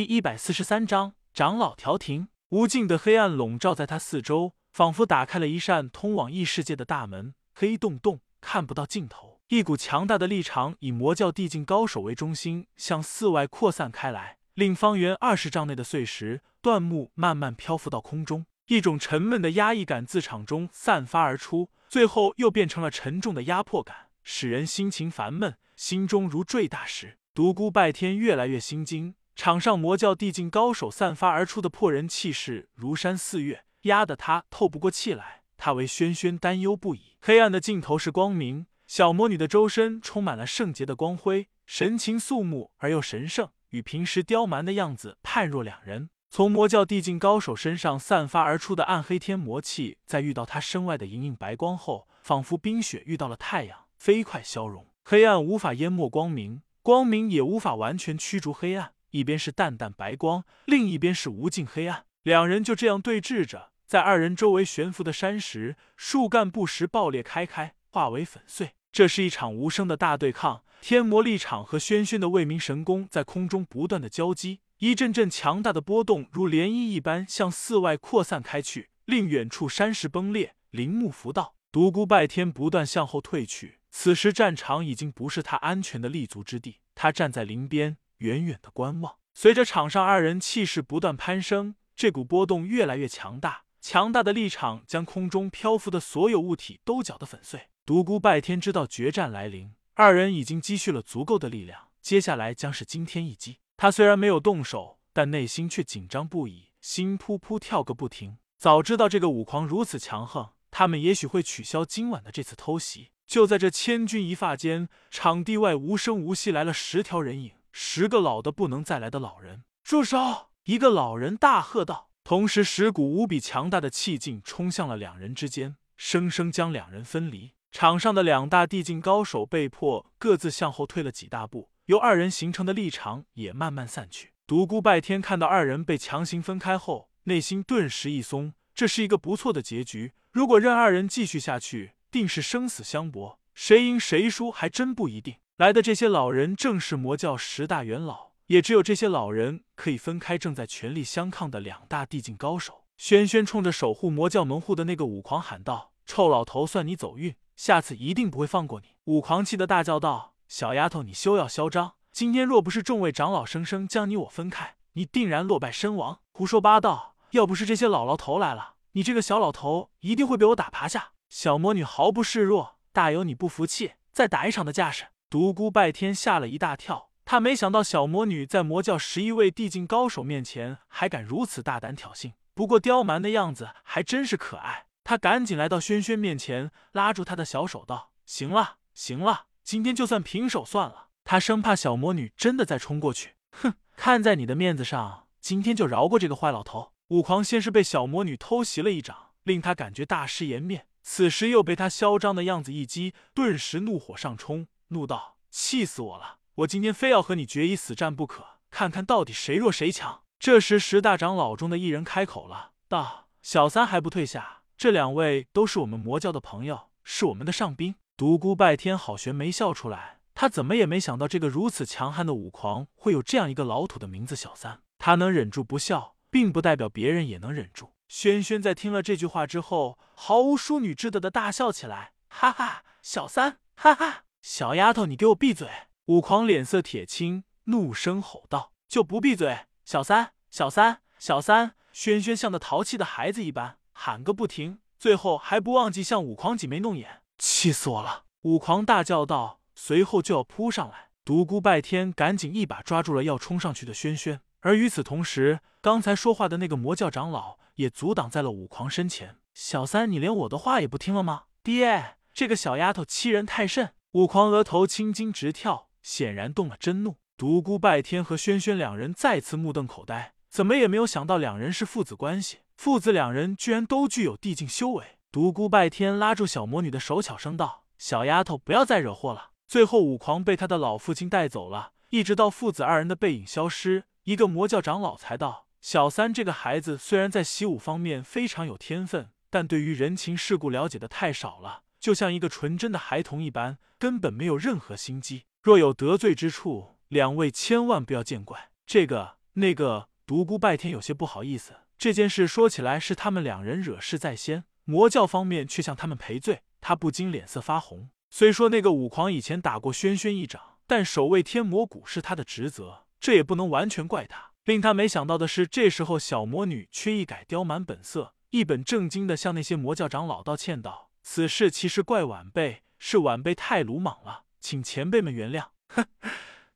第一百四十三章长老调停。无尽的黑暗笼罩在他四周，仿佛打开了一扇通往异世界的大门，黑洞洞，看不到尽头。一股强大的力场以魔教地境高手为中心，向四外扩散开来，令方圆二十丈内的碎石、断木慢慢漂浮到空中。一种沉闷的压抑感自场中散发而出，最后又变成了沉重的压迫感，使人心情烦闷，心中如坠大石。独孤拜天越来越心惊。场上魔教地境高手散发而出的破人气势如山似岳，压得他透不过气来。他为轩轩担忧不已。黑暗的尽头是光明，小魔女的周身充满了圣洁的光辉，神情肃穆而又神圣，与平时刁蛮的样子判若两人。从魔教地境高手身上散发而出的暗黑天魔气，在遇到他身外的莹莹白光后，仿佛冰雪遇到了太阳，飞快消融。黑暗无法淹没光明，光明也无法完全驱逐黑暗。一边是淡淡白光，另一边是无尽黑暗，两人就这样对峙着。在二人周围悬浮的山石、树干不时爆裂开开，化为粉碎。这是一场无声的大对抗。天魔力场和轩轩的未明神功在空中不断的交击，一阵阵强大的波动如涟漪一般向四外扩散开去，令远处山石崩裂，林木浮倒。独孤拜天不断向后退去，此时战场已经不是他安全的立足之地。他站在林边。远远的观望，随着场上二人气势不断攀升，这股波动越来越强大。强大的力场将空中漂浮的所有物体都搅得粉碎。独孤拜天知道决战来临，二人已经积蓄了足够的力量，接下来将是惊天一击。他虽然没有动手，但内心却紧张不已，心扑扑跳个不停。早知道这个武狂如此强横，他们也许会取消今晚的这次偷袭。就在这千钧一发间，场地外无声无息来了十条人影。十个老的不能再来的老人，住手！一个老人大喝道，同时十股无比强大的气劲冲向了两人之间，生生将两人分离。场上的两大地境高手被迫各自向后退了几大步，由二人形成的立场也慢慢散去。独孤拜天看到二人被强行分开后，内心顿时一松，这是一个不错的结局。如果任二人继续下去，定是生死相搏，谁赢谁输还真不一定。来的这些老人正是魔教十大元老，也只有这些老人可以分开正在全力相抗的两大地境高手。轩轩冲着守护魔教门户的那个武狂喊道：“臭老头，算你走运，下次一定不会放过你！”武狂气得大叫道：“小丫头，你休要嚣张！今天若不是众位长老生生将你我分开，你定然落败身亡！胡说八道！要不是这些老老头来了，你这个小老头一定会被我打趴下！”小魔女毫不示弱，大有你不服气再打一场的架势。独孤拜天吓了一大跳，他没想到小魔女在魔教十一位地境高手面前还敢如此大胆挑衅，不过刁蛮的样子还真是可爱。他赶紧来到轩轩面前，拉住他的小手道：“行了，行了，今天就算平手算了。”他生怕小魔女真的再冲过去，哼，看在你的面子上，今天就饶过这个坏老头。武狂先是被小魔女偷袭了一掌，令他感觉大失颜面，此时又被他嚣张的样子一击，顿时怒火上冲。怒道：“气死我了！我今天非要和你决一死战不可，看看到底谁弱谁强。”这时，十大长老中的一人开口了，道：“小三还不退下？这两位都是我们魔教的朋友，是我们的上宾。”独孤拜天好悬没笑出来，他怎么也没想到这个如此强悍的武狂会有这样一个老土的名字小三。他能忍住不笑，并不代表别人也能忍住。轩轩在听了这句话之后，毫无淑女之德的大笑起来，哈哈，小三，哈哈。小丫头，你给我闭嘴！武狂脸色铁青，怒声吼道：“就不闭嘴！小三，小三，小三！”轩轩像个淘气的孩子一般喊个不停，最后还不忘记向武狂挤眉弄眼，气死我了！武狂大叫道，随后就要扑上来。独孤拜天赶紧一把抓住了要冲上去的轩轩，而与此同时，刚才说话的那个魔教长老也阻挡在了武狂身前。小三，你连我的话也不听了吗？爹，这个小丫头欺人太甚！武狂额头青筋直跳，显然动了真怒。独孤拜天和轩轩两人再次目瞪口呆，怎么也没有想到两人是父子关系，父子两人居然都具有地境修为。独孤拜天拉住小魔女的手，悄声道：“小丫头，不要再惹祸了。”最后，武狂被他的老父亲带走了，一直到父子二人的背影消失，一个魔教长老才道：“小三这个孩子虽然在习武方面非常有天分，但对于人情世故了解的太少了。”就像一个纯真的孩童一般，根本没有任何心机。若有得罪之处，两位千万不要见怪。这个那个独孤拜天有些不好意思，这件事说起来是他们两人惹事在先，魔教方面却向他们赔罪，他不禁脸色发红。虽说那个武狂以前打过轩轩一掌，但守卫天魔谷是他的职责，这也不能完全怪他。令他没想到的是，这时候小魔女却一改刁蛮本色，一本正经的向那些魔教长老道歉道：“此事其实怪晚辈，是晚辈太鲁莽了，请前辈们原谅。”哼，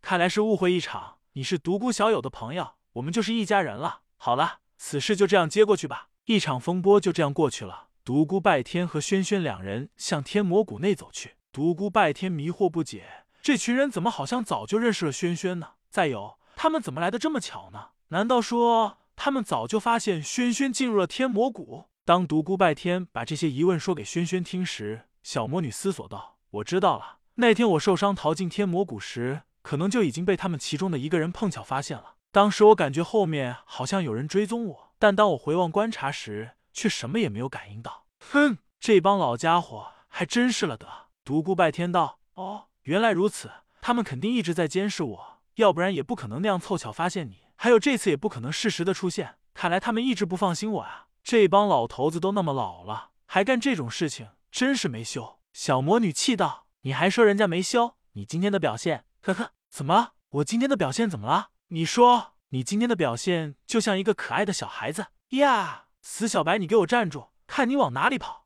看来是误会一场。你是独孤小友的朋友，我们就是一家人了。好了，此事就这样接过去吧。一场风波就这样过去了。独孤拜天和轩轩两人向天魔谷内走去。独孤拜天迷惑不解，这群人怎么好像早就认识了轩轩呢？再有，他们怎么来的这么巧呢？难道说他们早就发现轩轩进入了天魔谷？当独孤拜天把这些疑问说给轩轩听时，小魔女思索道：“我知道了，那天我受伤逃进天魔谷时，可能就已经被他们其中的一个人碰巧发现了。当时我感觉后面好像有人追踪我，但当我回望观察时，却什么也没有感应到。哼，这帮老家伙还真是了得。”独孤拜天道：“哦，原来如此，他们肯定一直在监视我，要不然也不可能那样凑巧发现你。还有这次也不可能适时的出现，看来他们一直不放心我啊！这帮老头子都那么老了，还干这种事情，真是没羞。”小魔女气道：“你还说人家没羞？你今天的表现，呵呵，怎么？我今天的表现怎么了？你说，你今天的表现就像一个可爱的小孩子呀！死小白，你给我站住！看你往哪里跑！”